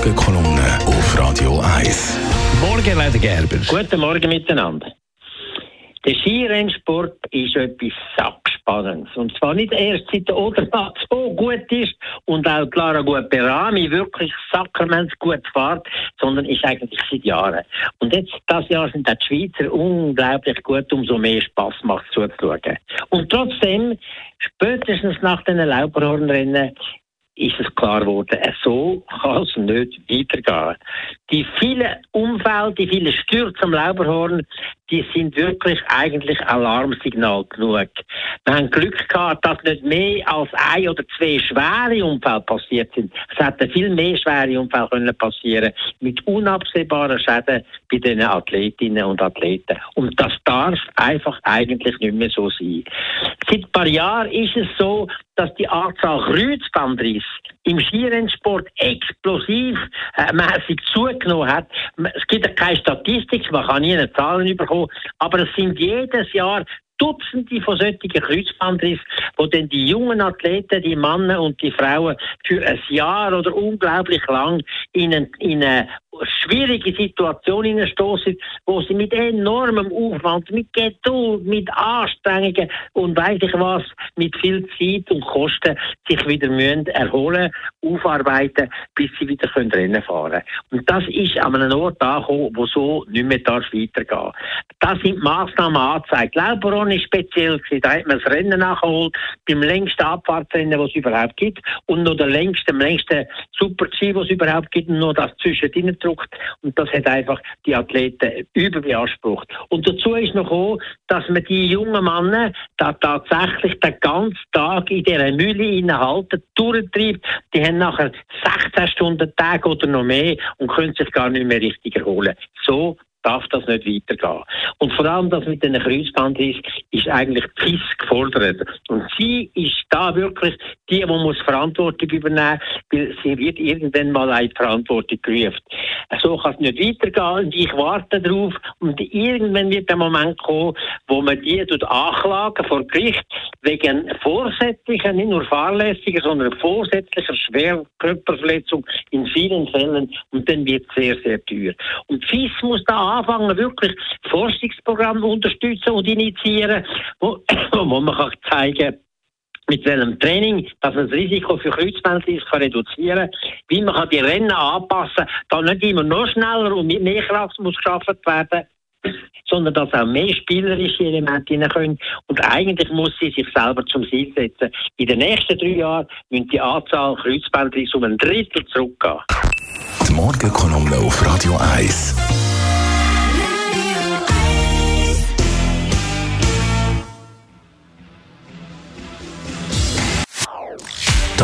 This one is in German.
Morgenkolumne auf Radio 1. Morgen, Leder Gerber. Guten Morgen miteinander. Der Skirennsport ist etwas Sackspannendes. Und zwar nicht erst seit der Odermatt so gut ist und auch Clara Guperami wirklich sackerments gut fährt, sondern ist eigentlich seit Jahren. Und jetzt, das Jahr sind auch die Schweizer unglaublich gut, umso mehr Spass macht zuzuschauen. Und trotzdem, spätestens nach den Lauberhornrennen, ist es klar geworden, so kann es nicht weitergehen. Die vielen Unfälle, die vielen Stürze am Lauberhorn, die sind wirklich eigentlich Alarmsignal genug. Wir haben Glück gehabt, dass nicht mehr als ein oder zwei schwere Unfälle passiert sind. Es hätten viel mehr schwere Unfälle können passieren mit unabsehbaren Schäden bei den Athletinnen und Athleten. Und das darf einfach eigentlich nicht mehr so sein. Seit ein paar Jahren ist es so, dass die Anzahl Kreuzbandrisse im Skirennsport explosiv äh, mäßig zugenommen hat. Es gibt keine Statistik, man kann nie eine Zahlen bekommen, aber es sind jedes Jahr Dutzende von solchen Kreuzbandrissen, wo dann die jungen Athleten, die Männer und die Frauen für ein Jahr oder unglaublich lang in, ein, in eine schwierige Situation hineinstoßen, wo sie mit enormem Aufwand, mit Geduld, mit Anstrengungen und weiß ich was, mit viel Zeit und Kosten sich wieder müssen erholen, aufarbeiten, bis sie wieder können Rennen fahren Und das ist an einem Ort angekommen, wo so nicht mehr darf weitergehen. Das sind Massnahmen angezeigt. Ist speziell gewesen. Da hat man das Rennen nachgeholt, beim längsten Abfahrtsrennen, das es überhaupt gibt, und noch der längste, längste Super-G, was es überhaupt gibt, und noch das zwischendrin gedruckt und das hat einfach die Athleten überbeansprucht. Und dazu ist noch gekommen, dass man die jungen Männer da tatsächlich den ganzen Tag in dieser Mühle innehalten, durchtreibt. Die haben nachher 16 Stunden Tag oder noch mehr und können sich gar nicht mehr richtig erholen. So darf das nicht weitergehen. Und vor allem das mit den Kreuzbandriss ist eigentlich FIS gefordert. Und sie ist da wirklich die, die muss Verantwortung übernehmen, weil sie wird irgendwann mal eine Verantwortung gerufen. So kann es nicht weitergehen und ich warte darauf und irgendwann wird der Moment kommen, wo man die anklagen vor Gericht wegen vorsätzlicher, nicht nur fahrlässiger, sondern vorsätzlicher Schwerkörperverletzung in vielen Fällen und dann wird es sehr, sehr teuer. Und FIS muss da anfangen, wirklich Forschungsprogramme unterstützen und initiieren, wo, wo man kann zeigen mit welchem Training, dass man das Risiko für Kreuzbandriss reduzieren kann, wie man kann die Rennen anpassen kann, da nicht immer noch schneller und mit mehr Kraft muss geschaffen werden, sondern dass auch mehr spielerische Elemente hinein können. Und eigentlich muss sie sich selber zum Ziel setzen. In den nächsten drei Jahren müssen die Anzahl Kreuzbandrisse um ein Drittel zurückgehen. Die Morgenkolumne auf Radio 1.